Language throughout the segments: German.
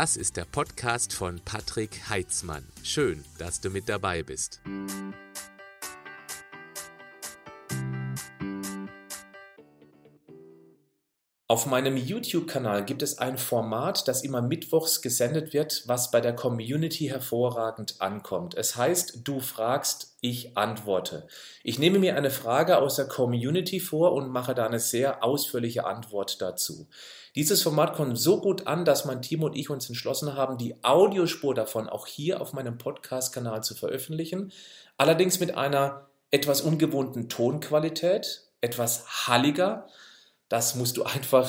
Das ist der Podcast von Patrick Heitzmann. Schön, dass du mit dabei bist. Auf meinem YouTube-Kanal gibt es ein Format, das immer mittwochs gesendet wird, was bei der Community hervorragend ankommt. Es heißt, du fragst, ich antworte. Ich nehme mir eine Frage aus der Community vor und mache da eine sehr ausführliche Antwort dazu. Dieses Format kommt so gut an, dass mein Team und ich uns entschlossen haben, die Audiospur davon auch hier auf meinem Podcast-Kanal zu veröffentlichen. Allerdings mit einer etwas ungewohnten Tonqualität, etwas halliger das musst du einfach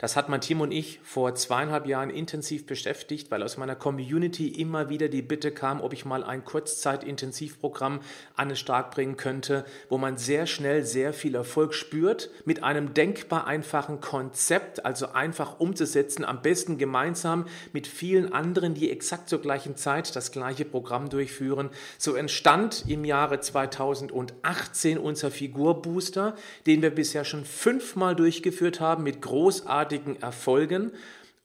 das hat mein Team und ich vor zweieinhalb Jahren intensiv beschäftigt, weil aus meiner Community immer wieder die Bitte kam, ob ich mal ein Kurzzeitintensivprogramm an den Start bringen könnte, wo man sehr schnell sehr viel Erfolg spürt, mit einem denkbar einfachen Konzept, also einfach umzusetzen, am besten gemeinsam mit vielen anderen, die exakt zur gleichen Zeit das gleiche Programm durchführen. So entstand im Jahre 2018 unser Figurbooster, den wir bisher schon fünfmal durchgeführt haben mit großartigen großartigen Erfolgen.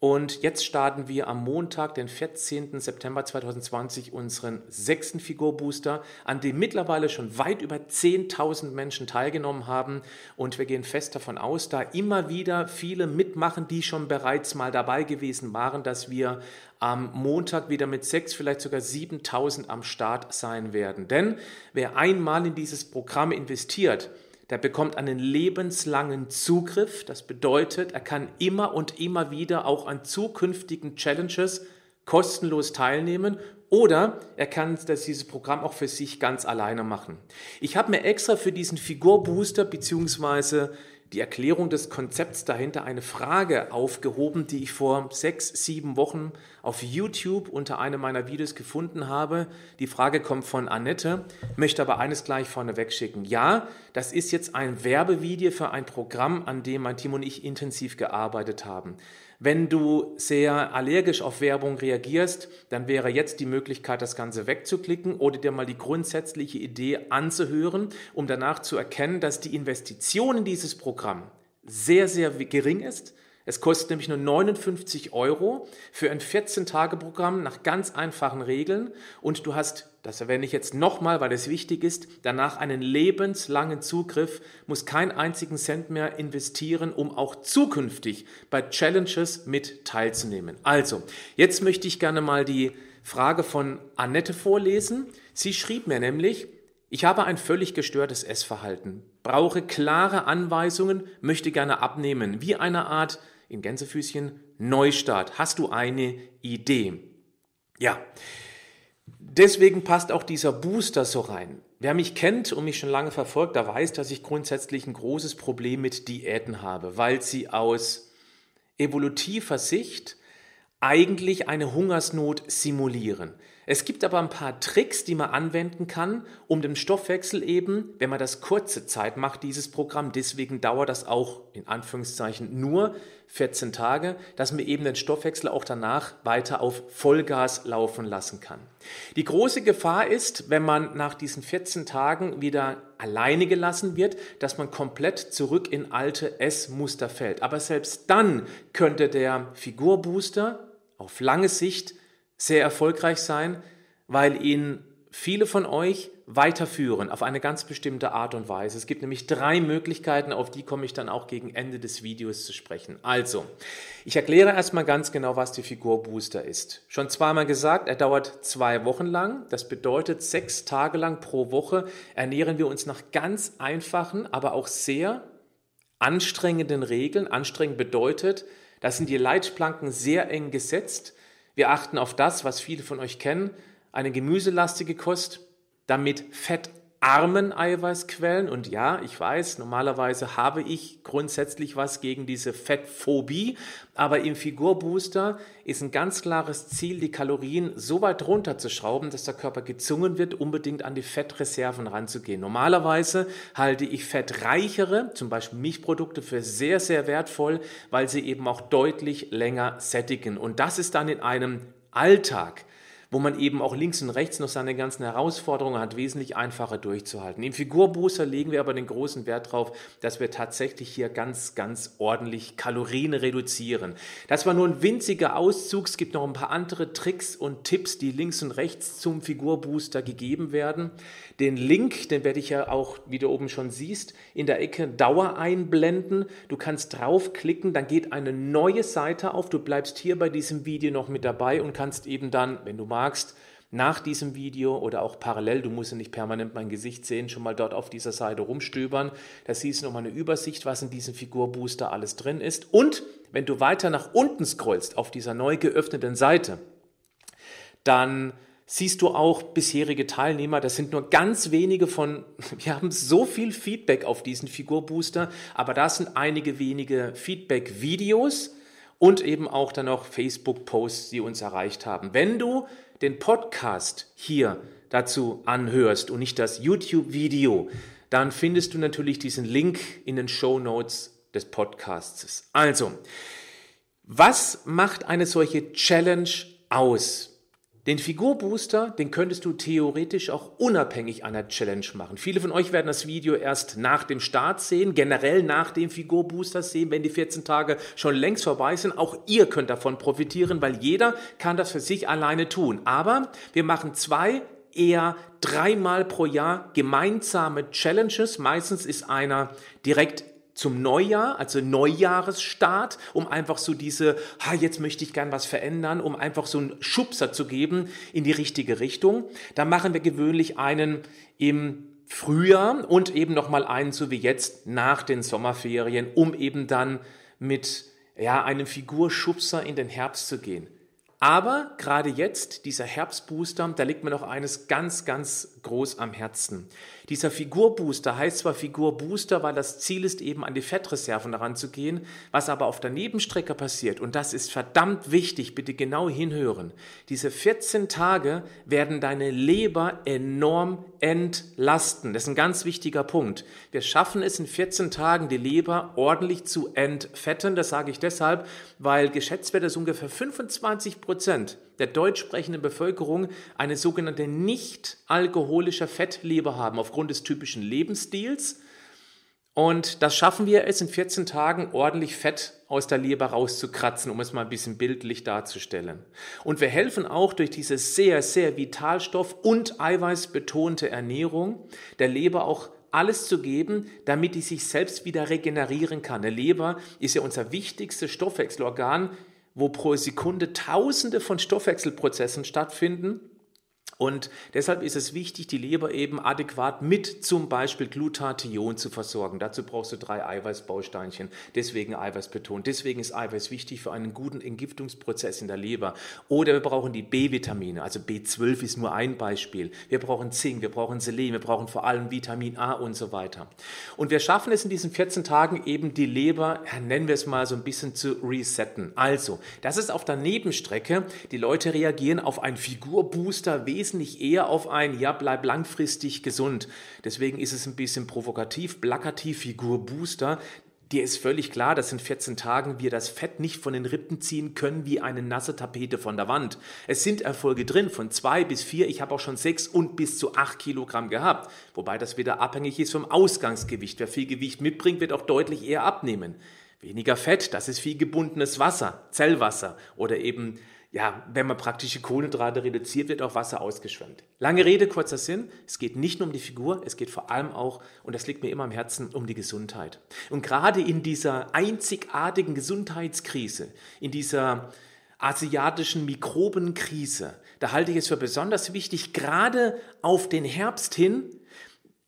Und jetzt starten wir am Montag, den 14. September 2020, unseren sechsten Figurbooster, an dem mittlerweile schon weit über 10.000 Menschen teilgenommen haben. Und wir gehen fest davon aus, da immer wieder viele mitmachen, die schon bereits mal dabei gewesen waren, dass wir am Montag wieder mit 6, vielleicht sogar 7.000 am Start sein werden. Denn wer einmal in dieses Programm investiert, der bekommt einen lebenslangen Zugriff. Das bedeutet, er kann immer und immer wieder auch an zukünftigen Challenges kostenlos teilnehmen oder er kann das, dieses Programm auch für sich ganz alleine machen. Ich habe mir extra für diesen Figurbooster bzw die Erklärung des Konzepts dahinter eine Frage aufgehoben, die ich vor sechs, sieben Wochen auf YouTube unter einem meiner Videos gefunden habe. Die Frage kommt von Annette, möchte aber eines gleich vorneweg schicken. Ja, das ist jetzt ein Werbevideo für ein Programm, an dem mein Team und ich intensiv gearbeitet haben. Wenn du sehr allergisch auf Werbung reagierst, dann wäre jetzt die Möglichkeit, das Ganze wegzuklicken oder dir mal die grundsätzliche Idee anzuhören, um danach zu erkennen, dass die Investition in dieses Programm sehr, sehr gering ist. Es kostet nämlich nur 59 Euro für ein 14-Tage-Programm nach ganz einfachen Regeln und du hast, das erwähne ich jetzt nochmal, weil es wichtig ist, danach einen lebenslangen Zugriff, muss keinen einzigen Cent mehr investieren, um auch zukünftig bei Challenges mit teilzunehmen. Also, jetzt möchte ich gerne mal die Frage von Annette vorlesen. Sie schrieb mir nämlich, ich habe ein völlig gestörtes Essverhalten, brauche klare Anweisungen, möchte gerne abnehmen, wie eine Art in Gänsefüßchen Neustart. Hast du eine Idee? Ja. Deswegen passt auch dieser Booster so rein. Wer mich kennt und mich schon lange verfolgt, der weiß, dass ich grundsätzlich ein großes Problem mit Diäten habe, weil sie aus evolutiver Sicht eigentlich eine Hungersnot simulieren. Es gibt aber ein paar Tricks, die man anwenden kann, um den Stoffwechsel eben, wenn man das kurze Zeit macht, dieses Programm, deswegen dauert das auch in Anführungszeichen nur 14 Tage, dass man eben den Stoffwechsel auch danach weiter auf Vollgas laufen lassen kann. Die große Gefahr ist, wenn man nach diesen 14 Tagen wieder alleine gelassen wird, dass man komplett zurück in alte Essmuster fällt. Aber selbst dann könnte der Figurbooster auf lange Sicht sehr erfolgreich sein, weil ihn viele von euch weiterführen auf eine ganz bestimmte Art und Weise. Es gibt nämlich drei Möglichkeiten, auf die komme ich dann auch gegen Ende des Videos zu sprechen. Also, ich erkläre erstmal ganz genau, was die Figurbooster ist. Schon zweimal gesagt, er dauert zwei Wochen lang. Das bedeutet, sechs Tage lang pro Woche ernähren wir uns nach ganz einfachen, aber auch sehr anstrengenden Regeln. Anstrengend bedeutet, da sind die Leitplanken sehr eng gesetzt. Wir achten auf das, was viele von euch kennen, eine gemüselastige Kost, damit Fett fettarmen Eiweißquellen. Und ja, ich weiß, normalerweise habe ich grundsätzlich was gegen diese Fettphobie, aber im Figurbooster ist ein ganz klares Ziel, die Kalorien so weit runterzuschrauben, dass der Körper gezwungen wird, unbedingt an die Fettreserven ranzugehen. Normalerweise halte ich fettreichere, zum Beispiel Milchprodukte, für sehr, sehr wertvoll, weil sie eben auch deutlich länger sättigen. Und das ist dann in einem Alltag, wo man eben auch links und rechts noch seine ganzen Herausforderungen hat, wesentlich einfacher durchzuhalten. Im Figurbooster legen wir aber den großen Wert darauf, dass wir tatsächlich hier ganz, ganz ordentlich Kalorien reduzieren. Das war nur ein winziger Auszug. Es gibt noch ein paar andere Tricks und Tipps, die links und rechts zum Figurbooster gegeben werden. Den Link, den werde ich ja auch, wie du oben schon siehst, in der Ecke Dauer einblenden. Du kannst draufklicken, dann geht eine neue Seite auf. Du bleibst hier bei diesem Video noch mit dabei und kannst eben dann, wenn du magst, nach diesem Video oder auch parallel, du musst ja nicht permanent mein Gesicht sehen, schon mal dort auf dieser Seite rumstöbern. Da siehst du nochmal eine Übersicht, was in diesem Figurbooster alles drin ist. Und wenn du weiter nach unten scrollst auf dieser neu geöffneten Seite, dann siehst du auch bisherige Teilnehmer. Das sind nur ganz wenige von, wir haben so viel Feedback auf diesen Figurbooster, aber das sind einige wenige Feedback-Videos und eben auch dann noch Facebook-Posts, die uns erreicht haben. Wenn du den Podcast hier dazu anhörst und nicht das YouTube-Video, dann findest du natürlich diesen Link in den Show Notes des Podcasts. Also, was macht eine solche Challenge aus? Den Figurbooster, den könntest du theoretisch auch unabhängig einer Challenge machen. Viele von euch werden das Video erst nach dem Start sehen, generell nach dem Figurbooster sehen, wenn die 14 Tage schon längst vorbei sind. Auch ihr könnt davon profitieren, weil jeder kann das für sich alleine tun. Aber wir machen zwei eher dreimal pro Jahr gemeinsame Challenges. Meistens ist einer direkt zum Neujahr, also Neujahresstart, um einfach so diese, ha, jetzt möchte ich gern was verändern, um einfach so einen Schubser zu geben in die richtige Richtung. Da machen wir gewöhnlich einen im Frühjahr und eben nochmal einen, so wie jetzt, nach den Sommerferien, um eben dann mit ja, einem Figurschubser in den Herbst zu gehen. Aber gerade jetzt, dieser Herbstbooster, da liegt mir noch eines ganz, ganz groß am Herzen. Dieser Figurbooster heißt zwar Figurbooster, weil das Ziel ist, eben an die Fettreserven heranzugehen, was aber auf der Nebenstrecke passiert, und das ist verdammt wichtig, bitte genau hinhören. Diese 14 Tage werden deine Leber enorm entlasten. Das ist ein ganz wichtiger Punkt. Wir schaffen es in 14 Tagen, die Leber ordentlich zu entfetten. Das sage ich deshalb, weil geschätzt wird, dass ungefähr 25 Prozent der deutsch sprechenden Bevölkerung eine sogenannte nicht alkoholische Fettleber haben, aufgrund des typischen Lebensstils. Und das schaffen wir es in 14 Tagen ordentlich Fett aus der Leber rauszukratzen, um es mal ein bisschen bildlich darzustellen. Und wir helfen auch durch diese sehr, sehr Vitalstoff- und eiweißbetonte Ernährung der Leber auch alles zu geben, damit die sich selbst wieder regenerieren kann. Der Leber ist ja unser wichtigstes Stoffwechselorgan wo pro Sekunde Tausende von Stoffwechselprozessen stattfinden und deshalb ist es wichtig, die Leber eben adäquat mit zum Beispiel Glutathion zu versorgen. Dazu brauchst du drei Eiweißbausteinchen, deswegen Eiweiß betont. Deswegen ist Eiweiß wichtig für einen guten Entgiftungsprozess in der Leber. Oder wir brauchen die B-Vitamine, also B12 ist nur ein Beispiel. Wir brauchen Zink, wir brauchen Selen, wir brauchen vor allem Vitamin A und so weiter. Und wir schaffen es in diesen 14 Tagen eben die Leber, nennen wir es mal so ein bisschen zu resetten. Also, das ist auf der Nebenstrecke. Die Leute reagieren auf einen Figurbooster wesentlich wesentlich eher auf ein Ja, bleib langfristig gesund. Deswegen ist es ein bisschen provokativ, plakativ, Figurbooster. Dir ist völlig klar, dass in 14 Tagen wir das Fett nicht von den Rippen ziehen können wie eine nasse Tapete von der Wand. Es sind Erfolge drin von zwei bis vier, ich habe auch schon sechs und bis zu acht Kilogramm gehabt. Wobei das wieder abhängig ist vom Ausgangsgewicht. Wer viel Gewicht mitbringt, wird auch deutlich eher abnehmen. Weniger Fett, das ist viel gebundenes Wasser, Zellwasser oder eben ja, wenn man praktische Kohlenhydrate reduziert, wird auch Wasser ausgeschwemmt. Lange Rede, kurzer Sinn. Es geht nicht nur um die Figur, es geht vor allem auch, und das liegt mir immer am Herzen, um die Gesundheit. Und gerade in dieser einzigartigen Gesundheitskrise, in dieser asiatischen Mikrobenkrise, da halte ich es für besonders wichtig, gerade auf den Herbst hin,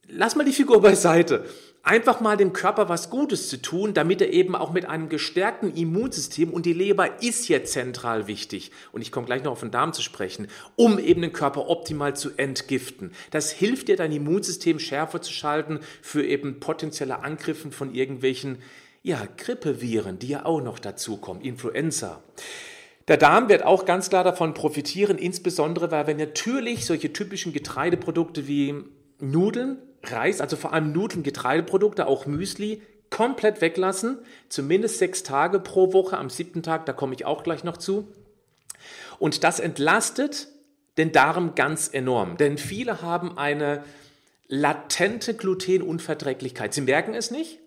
lass mal die Figur beiseite. Einfach mal dem Körper was Gutes zu tun, damit er eben auch mit einem gestärkten Immunsystem und die Leber ist hier zentral wichtig und ich komme gleich noch auf den Darm zu sprechen, um eben den Körper optimal zu entgiften. Das hilft dir, dein Immunsystem schärfer zu schalten für eben potenzielle Angriffen von irgendwelchen ja, Grippeviren, die ja auch noch dazukommen, Influenza. Der Darm wird auch ganz klar davon profitieren, insbesondere weil wir natürlich solche typischen Getreideprodukte wie Nudeln, Reis, also vor allem Nudeln, Getreideprodukte, auch Müsli, komplett weglassen. Zumindest sechs Tage pro Woche. Am siebten Tag, da komme ich auch gleich noch zu. Und das entlastet den Darm ganz enorm. Denn viele haben eine latente Glutenunverträglichkeit. Sie merken es nicht,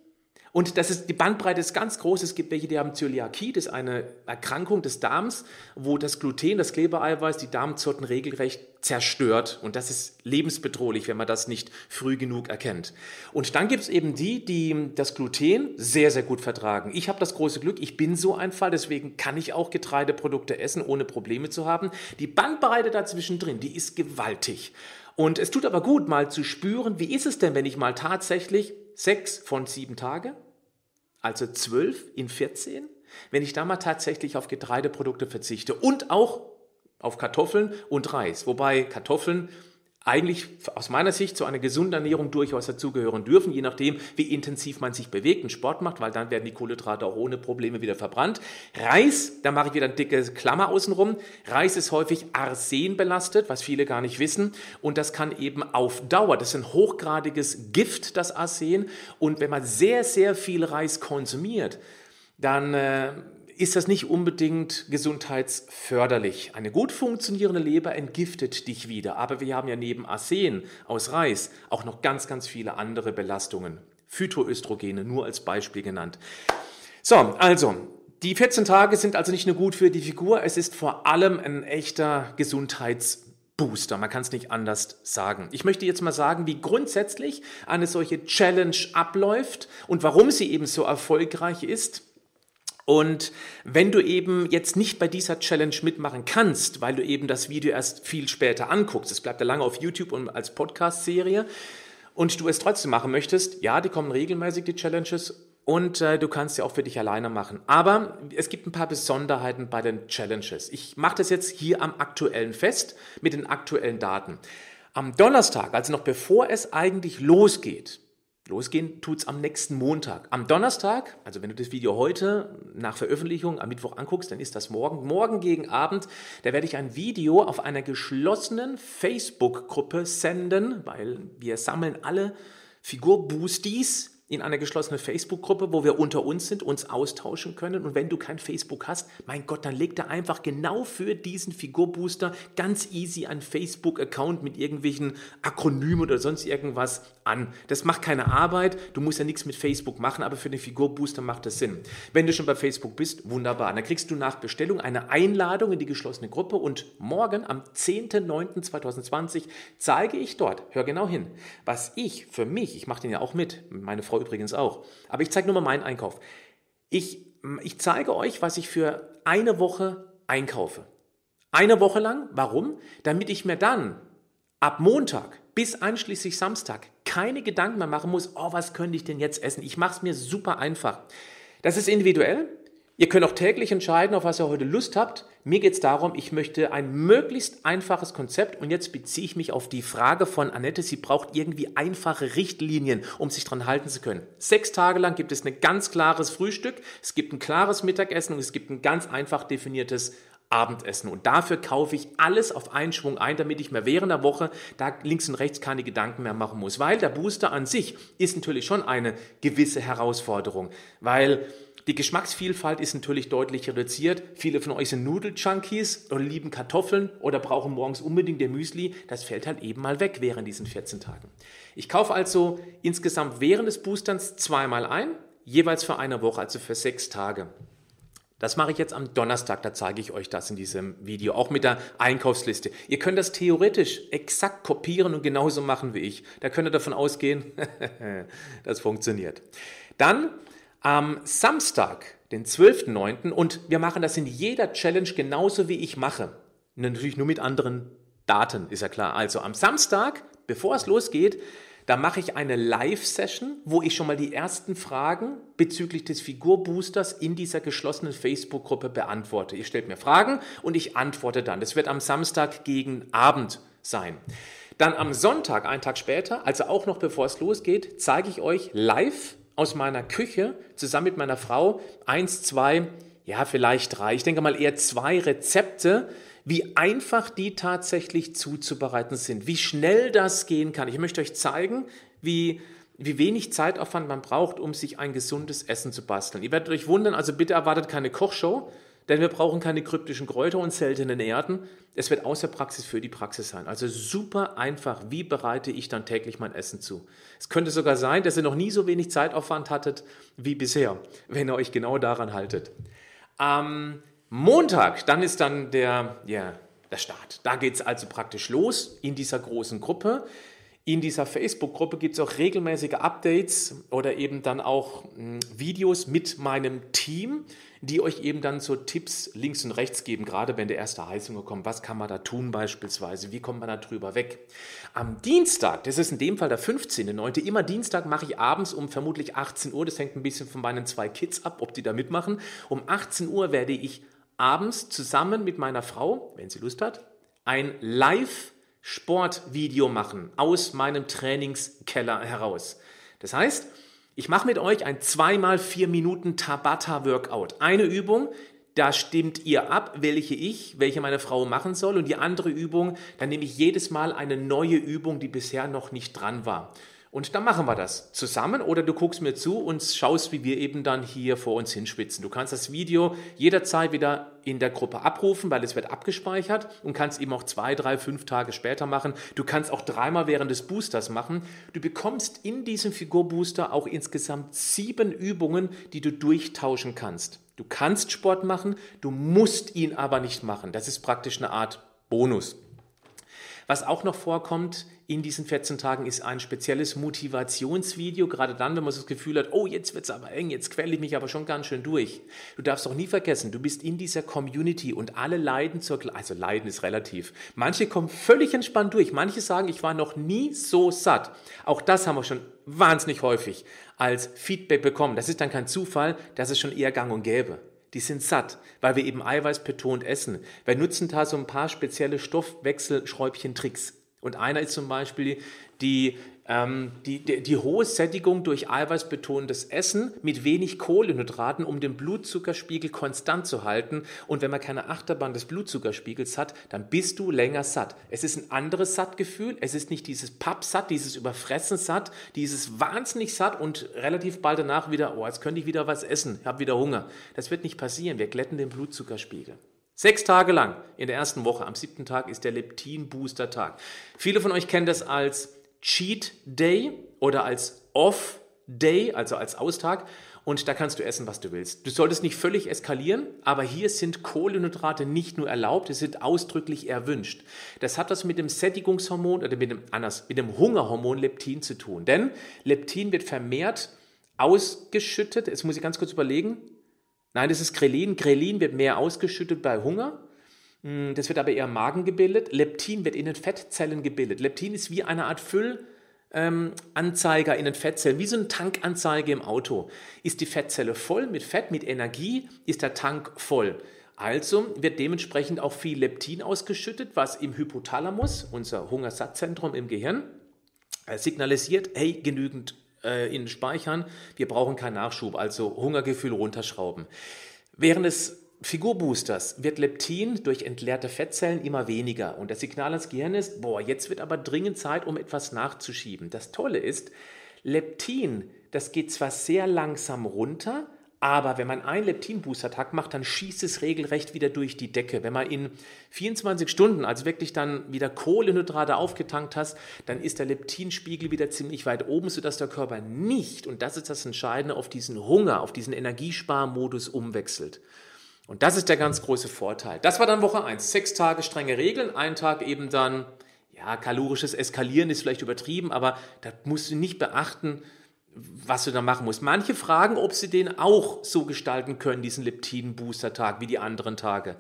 und das ist, die Bandbreite ist ganz groß. Es gibt welche, die haben Zöliakie, das ist eine Erkrankung des Darms, wo das Gluten, das Klebereiweiß, die Darmzotten regelrecht zerstört. Und das ist lebensbedrohlich, wenn man das nicht früh genug erkennt. Und dann gibt es eben die, die das Gluten sehr, sehr gut vertragen. Ich habe das große Glück, ich bin so ein Fall, deswegen kann ich auch Getreideprodukte essen, ohne Probleme zu haben. Die Bandbreite dazwischen drin, die ist gewaltig. Und es tut aber gut, mal zu spüren, wie ist es denn, wenn ich mal tatsächlich sechs von sieben Tage, also zwölf in 14, wenn ich da mal tatsächlich auf Getreideprodukte verzichte und auch auf Kartoffeln und Reis. Wobei Kartoffeln eigentlich aus meiner Sicht zu einer gesunden Ernährung durchaus dazugehören dürfen, je nachdem, wie intensiv man sich bewegt und Sport macht, weil dann werden die Kohlenhydrate auch ohne Probleme wieder verbrannt. Reis, da mache ich wieder eine dicke Klammer außenrum. Reis ist häufig Arsen belastet, was viele gar nicht wissen. Und das kann eben auf Dauer, das ist ein hochgradiges Gift, das Arsen. Und wenn man sehr, sehr viel Reis konsumiert, dann äh, ist das nicht unbedingt gesundheitsförderlich. Eine gut funktionierende Leber entgiftet dich wieder, aber wir haben ja neben Arsen aus Reis auch noch ganz, ganz viele andere Belastungen. Phytoöstrogene, nur als Beispiel genannt. So, also, die 14 Tage sind also nicht nur gut für die Figur, es ist vor allem ein echter Gesundheitsbooster. Man kann es nicht anders sagen. Ich möchte jetzt mal sagen, wie grundsätzlich eine solche Challenge abläuft und warum sie eben so erfolgreich ist. Und wenn du eben jetzt nicht bei dieser Challenge mitmachen kannst, weil du eben das Video erst viel später anguckst, es bleibt ja lange auf YouTube und als Podcast-Serie, und du es trotzdem machen möchtest, ja, die kommen regelmäßig, die Challenges, und äh, du kannst sie auch für dich alleine machen. Aber es gibt ein paar Besonderheiten bei den Challenges. Ich mache das jetzt hier am aktuellen fest mit den aktuellen Daten. Am Donnerstag, also noch bevor es eigentlich losgeht, Losgehen tut es am nächsten Montag. Am Donnerstag, also wenn du das Video heute nach Veröffentlichung am Mittwoch anguckst, dann ist das morgen. Morgen gegen Abend, da werde ich ein Video auf einer geschlossenen Facebook-Gruppe senden, weil wir sammeln alle Figurboosties in einer geschlossenen Facebook-Gruppe, wo wir unter uns sind, uns austauschen können. Und wenn du kein Facebook hast, mein Gott, dann leg da einfach genau für diesen Figurbooster ganz easy einen Facebook-Account mit irgendwelchen Akronymen oder sonst irgendwas an. Das macht keine Arbeit. Du musst ja nichts mit Facebook machen, aber für den Figurbooster macht das Sinn. Wenn du schon bei Facebook bist, wunderbar. Dann kriegst du nach Bestellung eine Einladung in die geschlossene Gruppe und morgen am 10.09.2020 zeige ich dort, hör genau hin, was ich für mich, ich mache den ja auch mit, meine Frau übrigens auch. Aber ich zeige nur mal meinen Einkauf. Ich, ich zeige euch, was ich für eine Woche einkaufe. Eine Woche lang. Warum? Damit ich mir dann ab Montag bis einschließlich Samstag keine Gedanken mehr machen muss, oh, was könnte ich denn jetzt essen? Ich mache es mir super einfach. Das ist individuell. Ihr könnt auch täglich entscheiden, auf was ihr heute Lust habt. Mir geht es darum, ich möchte ein möglichst einfaches Konzept und jetzt beziehe ich mich auf die Frage von Annette, sie braucht irgendwie einfache Richtlinien, um sich dran halten zu können. Sechs Tage lang gibt es ein ganz klares Frühstück, es gibt ein klares Mittagessen und es gibt ein ganz einfach definiertes Abendessen. Und dafür kaufe ich alles auf einen Schwung ein, damit ich mir während der Woche da links und rechts keine Gedanken mehr machen muss. Weil der Booster an sich ist natürlich schon eine gewisse Herausforderung. Weil die Geschmacksvielfalt ist natürlich deutlich reduziert. Viele von euch sind Nudel-Junkies oder lieben Kartoffeln oder brauchen morgens unbedingt der Müsli. Das fällt halt eben mal weg während diesen 14 Tagen. Ich kaufe also insgesamt während des Boosterns zweimal ein, jeweils für eine Woche, also für sechs Tage. Das mache ich jetzt am Donnerstag, da zeige ich euch das in diesem Video, auch mit der Einkaufsliste. Ihr könnt das theoretisch exakt kopieren und genauso machen wie ich. Da könnt ihr davon ausgehen, das funktioniert. Dann am Samstag, den 12.09. und wir machen das in jeder Challenge genauso wie ich mache. Natürlich nur mit anderen Daten, ist ja klar. Also am Samstag, bevor es losgeht, Da mache ich eine Live-Session, wo ich schon mal die ersten Fragen bezüglich des Figurboosters in dieser geschlossenen Facebook-Gruppe beantworte. Ihr stellt mir Fragen und ich antworte dann. Das wird am Samstag gegen Abend sein. Dann am Sonntag, einen Tag später, also auch noch bevor es losgeht, zeige ich euch live aus meiner Küche zusammen mit meiner Frau eins, zwei, ja vielleicht drei, ich denke mal eher zwei Rezepte, wie einfach die tatsächlich zuzubereiten sind, wie schnell das gehen kann. Ich möchte euch zeigen, wie, wie wenig Zeitaufwand man braucht, um sich ein gesundes Essen zu basteln. Ihr werdet euch wundern, also bitte erwartet keine Kochshow, denn wir brauchen keine kryptischen Kräuter und seltenen Erden. Es wird aus der Praxis für die Praxis sein. Also super einfach, wie bereite ich dann täglich mein Essen zu. Es könnte sogar sein, dass ihr noch nie so wenig Zeitaufwand hattet wie bisher, wenn ihr euch genau daran haltet. Am Montag, dann ist dann der, ja, der Start. Da geht es also praktisch los in dieser großen Gruppe. In dieser Facebook-Gruppe gibt es auch regelmäßige Updates oder eben dann auch hm, Videos mit meinem Team, die euch eben dann so Tipps links und rechts geben, gerade wenn der erste Heißhunger kommt. Was kann man da tun beispielsweise? Wie kommt man da drüber weg? Am Dienstag, das ist in dem Fall der 15.9., immer Dienstag mache ich abends um vermutlich 18 Uhr, das hängt ein bisschen von meinen zwei Kids ab, ob die da mitmachen. Um 18 Uhr werde ich abends zusammen mit meiner Frau, wenn sie Lust hat, ein Live-Sportvideo machen aus meinem Trainingskeller heraus. Das heißt, ich mache mit euch ein 2x4 Minuten Tabata-Workout. Eine Übung, da stimmt ihr ab, welche ich, welche meine Frau machen soll. Und die andere Übung, da nehme ich jedes Mal eine neue Übung, die bisher noch nicht dran war. Und dann machen wir das zusammen oder du guckst mir zu und schaust, wie wir eben dann hier vor uns hinschwitzen. Du kannst das Video jederzeit wieder in der Gruppe abrufen, weil es wird abgespeichert und kannst eben auch zwei, drei, fünf Tage später machen. Du kannst auch dreimal während des Boosters machen. Du bekommst in diesem Figurbooster auch insgesamt sieben Übungen, die du durchtauschen kannst. Du kannst Sport machen, du musst ihn aber nicht machen. Das ist praktisch eine Art Bonus. Was auch noch vorkommt in diesen 14 Tagen ist ein spezielles Motivationsvideo, gerade dann, wenn man das Gefühl hat, oh, jetzt wird es aber eng, jetzt quäle ich mich aber schon ganz schön durch. Du darfst auch nie vergessen, du bist in dieser Community und alle leiden zur, also leiden ist relativ. Manche kommen völlig entspannt durch, manche sagen, ich war noch nie so satt. Auch das haben wir schon wahnsinnig häufig als Feedback bekommen. Das ist dann kein Zufall, das ist schon eher gang und gäbe die sind satt, weil wir eben eiweißbetont essen. Wir nutzen da so ein paar spezielle Stoffwechselschräubchen-Tricks. Und einer ist zum Beispiel die, ähm, die, die, die, hohe Sättigung durch eiweißbetontes Essen mit wenig Kohlenhydraten, um den Blutzuckerspiegel konstant zu halten. Und wenn man keine Achterbahn des Blutzuckerspiegels hat, dann bist du länger satt. Es ist ein anderes Sattgefühl. Es ist nicht dieses Pappsatt, dieses Überfressen satt, dieses wahnsinnig satt und relativ bald danach wieder, oh, jetzt könnte ich wieder was essen, ich habe wieder Hunger. Das wird nicht passieren. Wir glätten den Blutzuckerspiegel. Sechs Tage lang in der ersten Woche. Am siebten Tag ist der Leptin-Booster-Tag. Viele von euch kennen das als Cheat Day oder als Off Day, also als Austag. Und da kannst du essen, was du willst. Du solltest nicht völlig eskalieren, aber hier sind Kohlenhydrate nicht nur erlaubt, sie sind ausdrücklich erwünscht. Das hat was mit dem Sättigungshormon oder mit dem, anders, mit dem Hungerhormon Leptin zu tun. Denn Leptin wird vermehrt ausgeschüttet. Jetzt muss ich ganz kurz überlegen. Nein, das ist Grelin. Grelin wird mehr ausgeschüttet bei Hunger. Hm, das wird aber eher im Magen gebildet. Leptin wird in den Fettzellen gebildet. Leptin ist wie eine Art Füllanzeiger in den Fettzellen, wie so eine Tankanzeige im Auto. Ist die Fettzelle voll mit Fett, mit Energie, ist der Tank voll. Also wird dementsprechend auch viel Leptin ausgeschüttet, was im Hypothalamus, unser Hungersatzzentrum im Gehirn, äh, signalisiert, hey, genügend äh, in Speichern, wir brauchen keinen Nachschub, also Hungergefühl runterschrauben. Während des Figurboosters wird Leptin durch entleerte Fettzellen immer weniger und das Signal ans Gehirn ist, boah, jetzt wird aber dringend Zeit, um etwas nachzuschieben. Das Tolle ist, Leptin, das geht zwar sehr langsam runter, aber wenn man einen Leptin-Booster-Tag macht, dann schießt es regelrecht wieder durch die Decke. Wenn man in 24 Stunden, also wirklich dann wieder Kohlenhydrate aufgetankt hast, dann ist der Leptinspiegel wieder ziemlich weit oben, sodass der Körper nicht, und das ist das Entscheidende, auf diesen Hunger, auf diesen Energiesparmodus umwechselt. Und das ist der ganz große Vorteil. Das war dann Woche 1. Sechs Tage strenge Regeln, ein Tag eben dann, ja, kalorisches Eskalieren ist vielleicht übertrieben, aber da musst du nicht beachten, was du da machen musst. Manche fragen, ob sie den auch so gestalten können, diesen Leptin-Booster-Tag, wie die anderen Tage.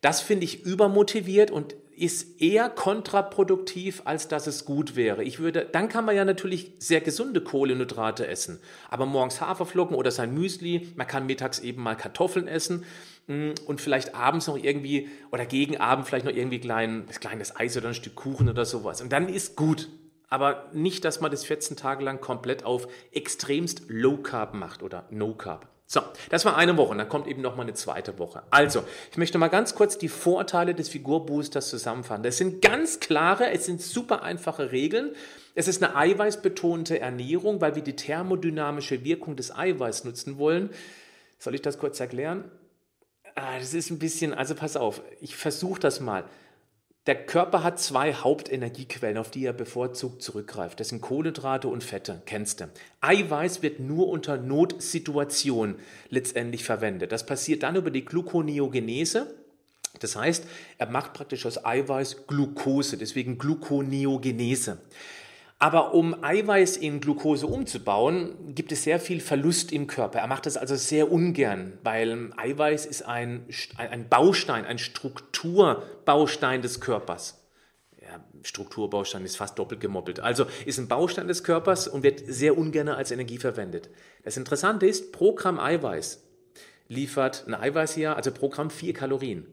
Das finde ich übermotiviert und ist eher kontraproduktiv, als dass es gut wäre. Ich würde, dann kann man ja natürlich sehr gesunde Kohlenhydrate essen. Aber morgens Haferflocken oder sein Müsli, man kann mittags eben mal Kartoffeln essen mm, und vielleicht abends noch irgendwie oder gegen Abend vielleicht noch irgendwie klein, kleines Eis oder ein Stück Kuchen oder sowas. Und dann ist gut. Aber nicht, dass man das 14 Tage lang komplett auf extremst Low Carb macht oder No Carb. So, das war eine Woche und dann kommt eben noch mal eine zweite Woche. Also, ich möchte mal ganz kurz die Vorteile des Figurboosters zusammenfassen. Das sind ganz klare, es sind super einfache Regeln. Es ist eine eiweißbetonte Ernährung, weil wir die thermodynamische Wirkung des Eiweiß nutzen wollen. Soll ich das kurz erklären? Ah, das ist ein bisschen, also pass auf, ich versuche das mal. Der Körper hat zwei Hauptenergiequellen, auf die er bevorzugt zurückgreift. Das sind Kohlenhydrate und Fette, kennst du. Eiweiß wird nur unter Notsituation letztendlich verwendet. Das passiert dann über die Gluconeogenese. Das heißt, er macht praktisch aus Eiweiß Glucose, deswegen Gluconeogenese. Aber um Eiweiß in Glucose umzubauen, gibt es sehr viel Verlust im Körper. Er macht das also sehr ungern, weil Eiweiß ist ein, ein Baustein, ein Strukturbaustein des Körpers. Ja, Strukturbaustein ist fast doppelt gemoppelt. Also ist ein Baustein des Körpers und wird sehr ungern als Energie verwendet. Das Interessante ist, pro Gramm Eiweiß liefert ein Eiweiß hier, also pro Gramm vier Kalorien.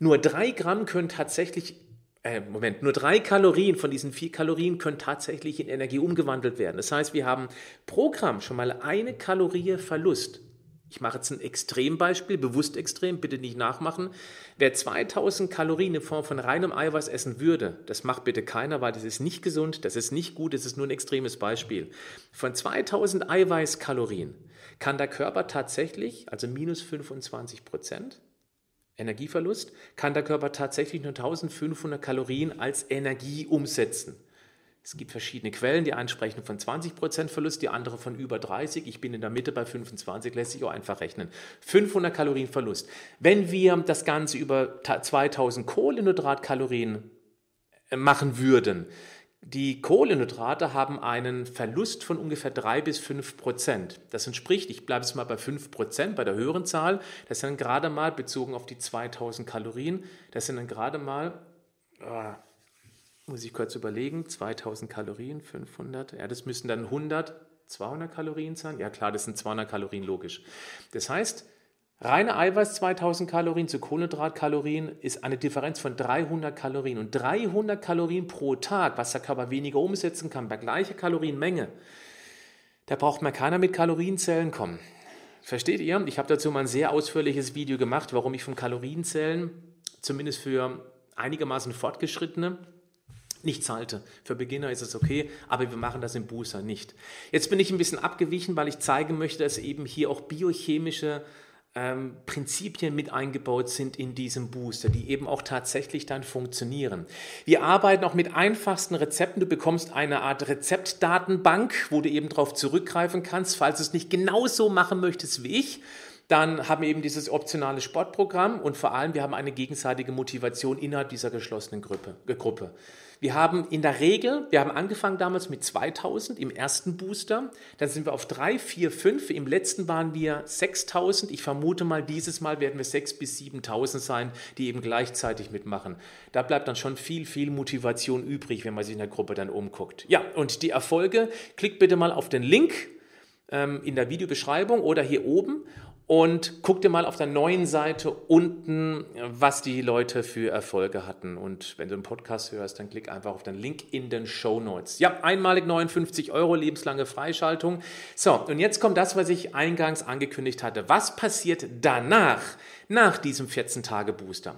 Nur drei Gramm können tatsächlich äh, Moment, nur drei Kalorien von diesen vier Kalorien können tatsächlich in Energie umgewandelt werden. Das heißt, wir haben pro Gramm schon mal eine Kalorie Verlust. Ich mache jetzt ein Extrembeispiel, bewusst extrem, bitte nicht nachmachen. Wer 2000 Kalorien in Form von reinem Eiweiß essen würde, das macht bitte keiner, weil das ist nicht gesund, das ist nicht gut, das ist nur ein extremes Beispiel. Von 2000 Eiweißkalorien kann der Körper tatsächlich, also minus 25 Prozent, Energieverlust, kann der Körper tatsächlich nur 1500 Kalorien als Energie umsetzen. Es gibt verschiedene Quellen, die einen sprechen von 20% Verlust, die andere von über 30. Ich bin in der Mitte bei 25, lässt sich auch einfach rechnen. 500 Kalorien Verlust. Wenn wir das Ganze über 2000 Kohlenhydratkalorien äh, machen würden, die Kohlenhydrate haben einen Verlust von ungefähr 3 bis 5 Prozent. Das entspricht, ich bleibe jetzt mal bei 5 Prozent, bei der höheren Zahl, das sind gerade mal, bezogen auf die 2000 Kalorien, das sind dann gerade mal, oh, muss ich kurz überlegen, 2000 Kalorien, 500, ja, das müssen dann 100, 200 Kalorien sein. Ja klar, das sind 200 Kalorien, logisch. Das heißt, Reine Eiweiß 2000 Kalorien zu Kohlenhydratkalorien ist eine Differenz von 300 Kalorien. Und 300 Kalorien pro Tag, was der Körper weniger umsetzen kann, bei gleicher Kalorienmenge, da braucht man keiner mit Kalorienzellen kommen. Versteht ihr? Ich habe dazu mal ein sehr ausführliches Video gemacht, warum ich von Kalorienzellen, zumindest für einigermaßen Fortgeschrittene, nichts halte. Für Beginner ist es okay, aber wir machen das im Booster nicht. Jetzt bin ich ein bisschen abgewichen, weil ich zeigen möchte, dass eben hier auch biochemische ähm, Prinzipien mit eingebaut sind in diesem Booster, die eben auch tatsächlich dann funktionieren. Wir arbeiten auch mit einfachsten Rezepten. Du bekommst eine Art Rezeptdatenbank, wo du eben darauf zurückgreifen kannst, falls du es nicht genauso machen möchtest wie ich. Dann haben wir eben dieses optionale Sportprogramm und vor allem wir haben eine gegenseitige Motivation innerhalb dieser geschlossenen Gruppe. Wir haben in der Regel, wir haben angefangen damals mit 2000 im ersten Booster, dann sind wir auf 3, 4, 5, im letzten waren wir 6000. Ich vermute mal, dieses Mal werden wir 6 bis 7000 sein, die eben gleichzeitig mitmachen. Da bleibt dann schon viel, viel Motivation übrig, wenn man sich in der Gruppe dann umguckt. Ja, und die Erfolge, klickt bitte mal auf den Link ähm, in der Videobeschreibung oder hier oben und guck dir mal auf der neuen Seite unten, was die Leute für Erfolge hatten. Und wenn du einen Podcast hörst, dann klick einfach auf den Link in den Show Notes. Ja, einmalig 59 Euro, lebenslange Freischaltung. So, und jetzt kommt das, was ich eingangs angekündigt hatte. Was passiert danach, nach diesem 14-Tage-Booster?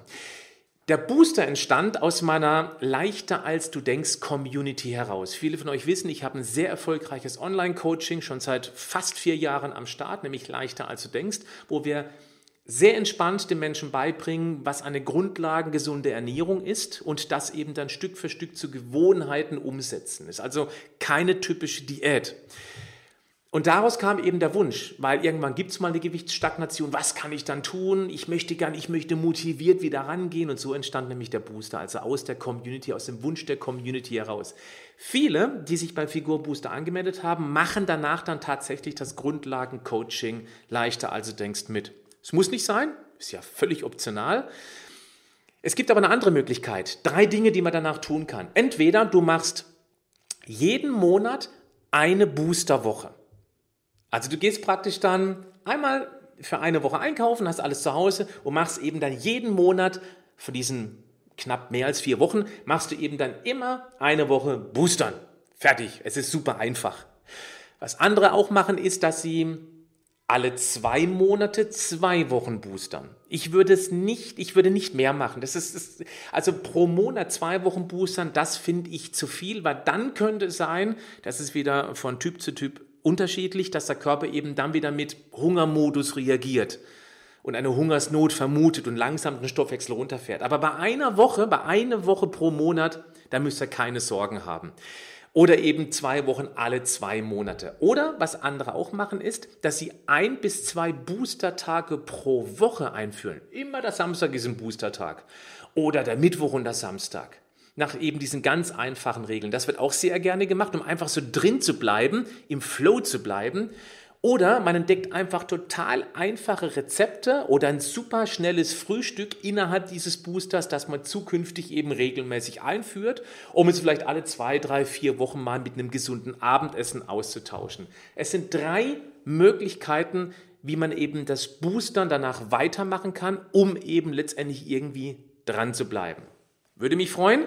Der Booster entstand aus meiner leichter als du denkst Community heraus. Viele von euch wissen, ich habe ein sehr erfolgreiches Online-Coaching schon seit fast vier Jahren am Start, nämlich leichter als du denkst, wo wir sehr entspannt den Menschen beibringen, was eine grundlagengesunde Ernährung ist und das eben dann Stück für Stück zu Gewohnheiten umsetzen. Ist also keine typische Diät. Und daraus kam eben der Wunsch, weil irgendwann gibt es mal eine Gewichtsstagnation, was kann ich dann tun? Ich möchte gern, ich möchte motiviert wieder rangehen und so entstand nämlich der Booster, also aus der Community, aus dem Wunsch der Community heraus. Viele, die sich beim Figurbooster angemeldet haben, machen danach dann tatsächlich das Grundlagencoaching leichter, als du denkst mit. Es muss nicht sein, ist ja völlig optional. Es gibt aber eine andere Möglichkeit. Drei Dinge, die man danach tun kann. Entweder du machst jeden Monat eine Boosterwoche. Also du gehst praktisch dann einmal für eine Woche einkaufen, hast alles zu Hause und machst eben dann jeden Monat von diesen knapp mehr als vier Wochen, machst du eben dann immer eine Woche Boostern. Fertig. Es ist super einfach. Was andere auch machen, ist, dass sie alle zwei Monate zwei Wochen boostern. Ich würde es nicht, ich würde nicht mehr machen. Das ist, ist also pro Monat zwei Wochen boostern, das finde ich zu viel, weil dann könnte es sein, das ist wieder von Typ zu Typ unterschiedlich, dass der Körper eben dann wieder mit Hungermodus reagiert und eine Hungersnot vermutet und langsam den Stoffwechsel runterfährt. Aber bei einer Woche, bei einer Woche pro Monat, da müsst ihr keine Sorgen haben. Oder eben zwei Wochen alle zwei Monate. Oder was andere auch machen ist, dass sie ein bis zwei Boostertage pro Woche einführen. Immer der Samstag ist ein Boostertag. Oder der Mittwoch und der Samstag. Nach eben diesen ganz einfachen Regeln. Das wird auch sehr gerne gemacht, um einfach so drin zu bleiben, im Flow zu bleiben oder man entdeckt einfach total einfache Rezepte oder ein super schnelles Frühstück innerhalb dieses Boosters, das man zukünftig eben regelmäßig einführt, um es vielleicht alle zwei, drei, vier Wochen mal mit einem gesunden Abendessen auszutauschen. Es sind drei Möglichkeiten, wie man eben das Boostern danach weitermachen kann, um eben letztendlich irgendwie dran zu bleiben. Würde mich freuen,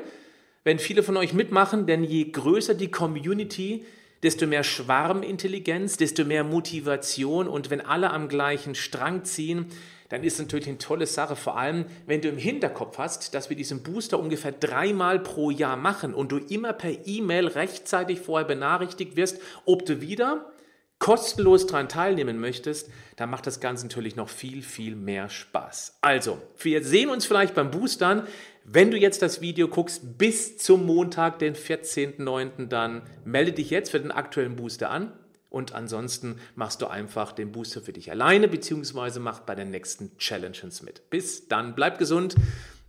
wenn viele von euch mitmachen, denn je größer die Community, desto mehr Schwarmintelligenz, desto mehr Motivation und wenn alle am gleichen Strang ziehen, dann ist es natürlich eine tolle Sache, vor allem wenn du im Hinterkopf hast, dass wir diesen Booster ungefähr dreimal pro Jahr machen und du immer per E-Mail rechtzeitig vorher benachrichtigt wirst, ob du wieder kostenlos daran teilnehmen möchtest, dann macht das Ganze natürlich noch viel, viel mehr Spaß. Also, wir sehen uns vielleicht beim Boostern. Wenn du jetzt das Video guckst, bis zum Montag, den 14.09., dann melde dich jetzt für den aktuellen Booster an. Und ansonsten machst du einfach den Booster für dich alleine, beziehungsweise mach bei den nächsten Challenges mit. Bis dann, bleib gesund,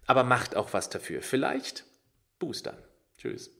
aber macht auch was dafür. Vielleicht Boostern. Tschüss.